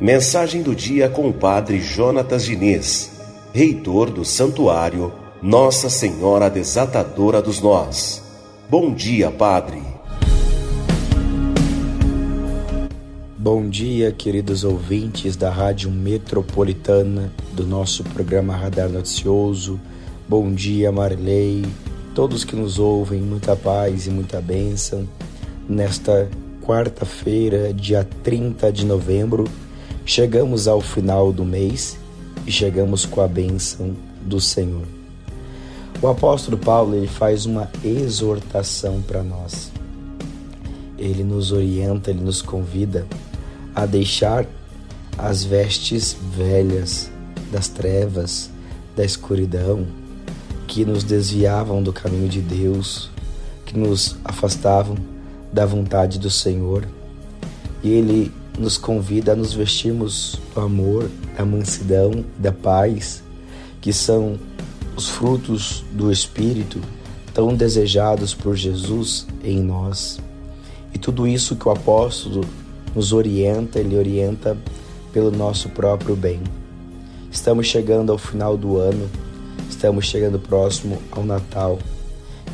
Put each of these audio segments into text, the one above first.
Mensagem do dia com o Padre Jonatas Diniz, reitor do Santuário Nossa Senhora Desatadora dos Nós. Bom dia, Padre. Bom dia, queridos ouvintes da Rádio Metropolitana, do nosso programa Radar Noticioso. Bom dia, Marley, todos que nos ouvem, muita paz e muita bênção. Nesta quarta-feira, dia 30 de novembro, Chegamos ao final do mês e chegamos com a bênção do Senhor. O apóstolo Paulo ele faz uma exortação para nós. Ele nos orienta, ele nos convida a deixar as vestes velhas das trevas, da escuridão, que nos desviavam do caminho de Deus, que nos afastavam da vontade do Senhor. E ele nos convida a nos vestirmos do amor, da mansidão, da paz, que são os frutos do Espírito tão desejados por Jesus em nós. E tudo isso que o apóstolo nos orienta, ele orienta pelo nosso próprio bem. Estamos chegando ao final do ano, estamos chegando próximo ao Natal.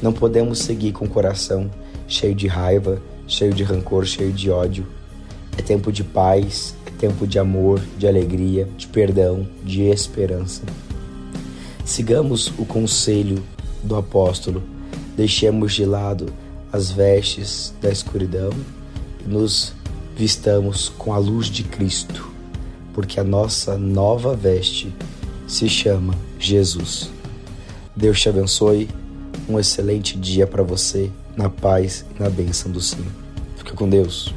Não podemos seguir com o coração cheio de raiva, cheio de rancor, cheio de ódio é tempo de paz, é tempo de amor, de alegria, de perdão, de esperança. Sigamos o conselho do apóstolo, deixemos de lado as vestes da escuridão e nos vistamos com a luz de Cristo, porque a nossa nova veste se chama Jesus. Deus te abençoe, um excelente dia para você, na paz e na bênção do Senhor. Fica com Deus.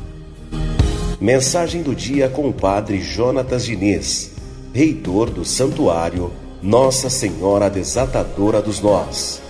Mensagem do dia com o Padre Jonatas Diniz, reitor do Santuário Nossa Senhora Desatadora dos Nós.